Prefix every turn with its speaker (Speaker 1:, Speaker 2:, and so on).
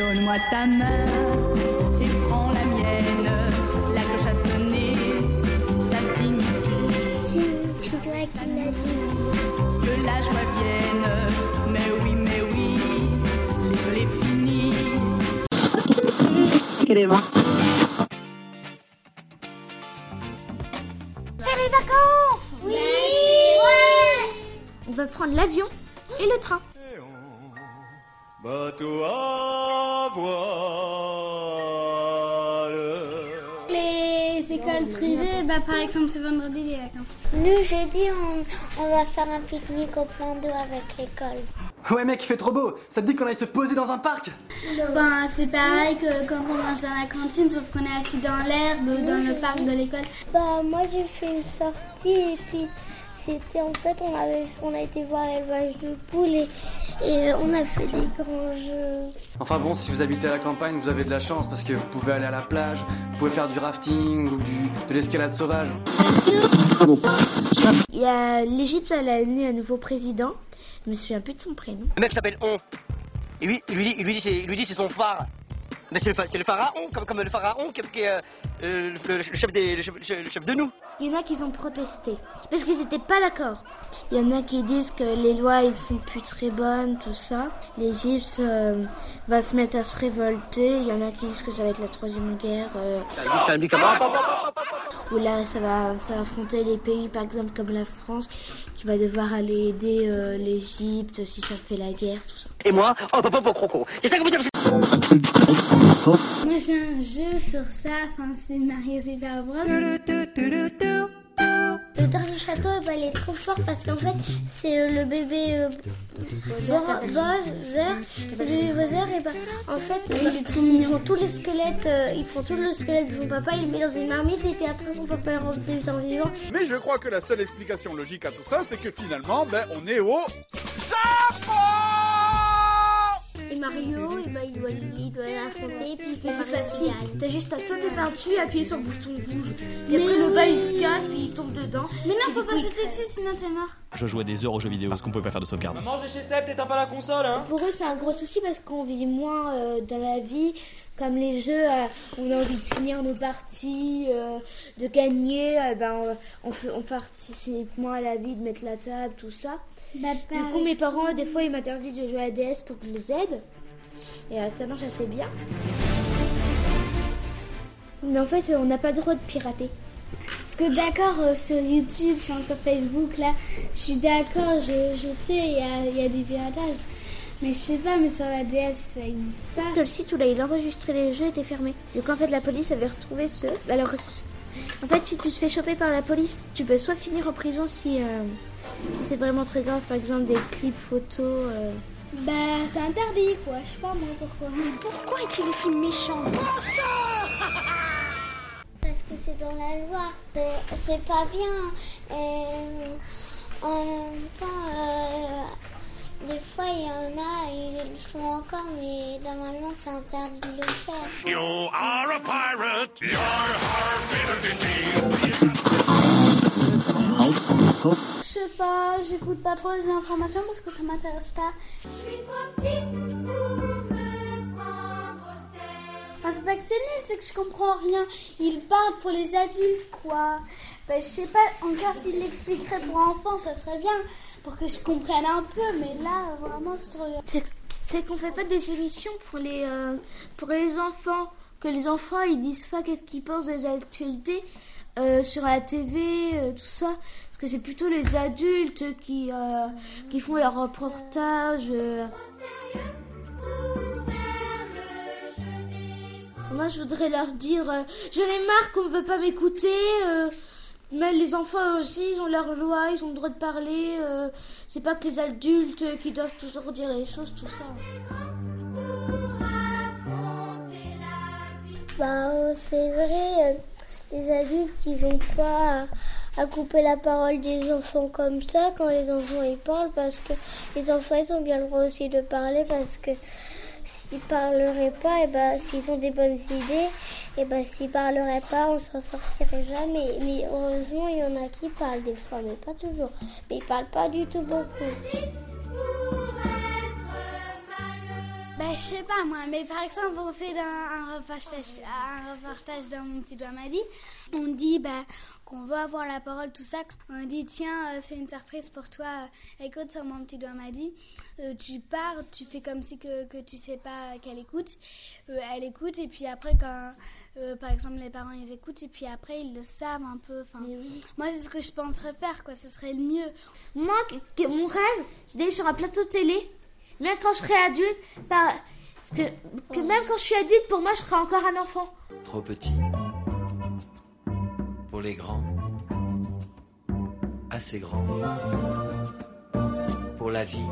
Speaker 1: Donne-moi ta main et prends la mienne. La cloche a sonné, ça signifie
Speaker 2: C'est toi qui l'as dit.
Speaker 1: que la joie vienne. Mais oui, mais oui, l'école est finie.
Speaker 2: C'est les vacances Oui
Speaker 3: On va prendre l'avion et le train.
Speaker 4: Bateau à voile.
Speaker 3: Les écoles privées, bah par exemple ce vendredi les vacances.
Speaker 2: Nous, jeudi, on, on va faire un pique-nique au plan d'eau avec l'école.
Speaker 5: Ouais mec, il fait trop beau. Ça te dit qu'on aille se poser dans un parc?
Speaker 3: Ben c'est pareil que quand on mange dans la cantine, sauf qu'on est assis dans l'herbe dans le parc de l'école.
Speaker 2: Bah, moi, j'ai fait une sortie et puis c'était en fait, on, avait, on a été voir l'élevage de poules et, et on a fait des grands jeux.
Speaker 5: Enfin bon, si vous habitez à la campagne, vous avez de la chance parce que vous pouvez aller à la plage, vous pouvez faire du rafting ou du, de l'escalade sauvage.
Speaker 3: Il y a l'Égypte, elle a élu un nouveau président. Je me souviens plus de son prénom.
Speaker 6: Le mec s'appelle On. Et lui, il lui dit, il lui dit, c'est, lui dit, c'est son phare. Mais c'est le, c'est le pharaon, comme, comme le pharaon qui, qui est euh, euh, le, le chef des, le chef, le chef de nous.
Speaker 3: Il y en a qui ont protesté parce qu'ils n'étaient pas d'accord. Il y en a qui disent que les lois ils sont plus très bonnes, tout ça. L'Égypte euh, va se mettre à se révolter. Il y en a qui disent que ça va être la troisième guerre. euh, où là ça va, ça va affronter les pays par exemple comme la France qui va devoir aller aider euh, l'Égypte si ça fait la guerre, tout ça.
Speaker 6: Et moi, oh papa pour croco. C'est ça que vous.
Speaker 3: Moi j'ai un jeu sur ça, enfin c'est Mario Super Bros.
Speaker 2: Le dernier château, ben, il est trop fort parce qu'en fait, c'est euh, le bébé euh, Bor- Bowser. Le bébé Bowser, et ben, en fait, il, prend tout le squelette, euh, il prend tout le squelette de son papa, il le met dans une marmite et puis après son papa devient vivant.
Speaker 7: Mais je crois que la seule explication logique à tout ça, c'est que finalement, ben, on est au
Speaker 2: Et Mario, eh ben, il doit, il doit l'affronter, puis il fait
Speaker 3: C'est facile, t'as juste à sauter par-dessus, appuyer sur le bouton rouge. Et après le bas il se casse, puis il tombe dedans. Mais non, faut pas sauter dessus, sinon t'es mort.
Speaker 8: Je jouais des heures aux jeux vidéo parce qu'on pouvait pas faire de sauvegarde.
Speaker 9: Maman, j'ai chez Seb, t'éteins pas la console, hein
Speaker 3: Pour eux, c'est un gros souci parce qu'on vit moins euh, dans la vie. Comme les jeux, euh, on a envie de finir nos parties, euh, de gagner, eh ben, euh, on, fait, on participe moins à la vie, de mettre la table, tout ça. Du coup, mes parents, des fois, ils m'interdisent de jouer à DS pour que je les aide. Et ça marche assez bien. Mais en fait, on n'a pas le droit de pirater. Parce que d'accord, euh, sur YouTube, enfin, sur Facebook, là, je suis d'accord, je, je sais, il y a, il y a du piratage. Mais je sais pas, mais sur la DS, ça existe pas. Le site où là, il enregistrait les jeux était fermé. Donc en fait, la police avait retrouvé ceux. Alors, c- en fait, si tu te fais choper par la police, tu peux soit finir en prison si, euh, si c'est vraiment très grave, par exemple des clips photos. euh. Bah, c'est interdit, quoi. Je sais pas moi pourquoi.
Speaker 2: Pourquoi est-il aussi méchant? Parce que c'est dans la loi. C'est- pas bien. Et en même temps, des fois, il y en a, ils le font encore, mais normalement, c'est interdit de le faire.
Speaker 4: You are a pirate.
Speaker 3: Je sais pas, j'écoute pas trop les informations parce que ça m'intéresse pas. Enfin, c'est pas que c'est nul, c'est que je comprends rien. Il parle pour les adultes, quoi. Ben, je sais pas, encore s'il l'expliquerait pour enfants, ça serait bien, pour que je comprenne un peu, mais là, vraiment, je. C'est, qu'on fait pas des émissions pour les, euh, pour les enfants, que les enfants, ils disent pas qu'est-ce qu'ils pensent des actualités euh, sur la TV, euh, tout ça. Parce que c'est plutôt les adultes qui, qui font leurs reportages. Moi, je voudrais leur dire, euh, j'en ai marre qu'on ne veut pas m'écouter. Euh, mais les enfants aussi, ils ont leur loi, ils ont le droit de parler. euh, c'est pas que les adultes qui doivent toujours dire les choses, tout ça.
Speaker 2: Bah, euh, c'est vrai, euh, les adultes, ils ont pas à, à couper la parole des enfants comme ça quand les enfants ils parlent parce que les enfants ils ont bien le droit aussi de parler parce que s'ils parleraient pas, et ben s'ils ont des bonnes idées, et ben s'ils parleraient pas, on s'en sortirait jamais. Mais heureusement, il y en a qui parlent des fois, mais pas toujours. Mais ils parlent pas du tout beaucoup.
Speaker 10: Bah, je sais pas moi, mais par exemple, on fait dans un reportage, un reportage dans Mon petit doigt m'a dit, on dit bah, qu'on veut avoir la parole, tout ça. On dit tiens, euh, c'est une surprise pour toi, euh, écoute sur Mon petit doigt m'a dit. Euh, tu pars, tu fais comme si que, que tu sais pas qu'elle écoute. Euh, elle écoute, et puis après, quand par exemple les parents ils écoutent, et puis après ils le savent un peu. Enfin, Moi, c'est ce que je penserais faire, quoi, ce serait le mieux.
Speaker 3: Moi, que, que mon rêve, c'est d'aller sur un plateau télé, même quand je serai adulte, par- parce que même quand je suis adulte, pour moi, je serai encore un enfant.
Speaker 11: Trop petit. Pour les grands. Assez grand. Pour la vie.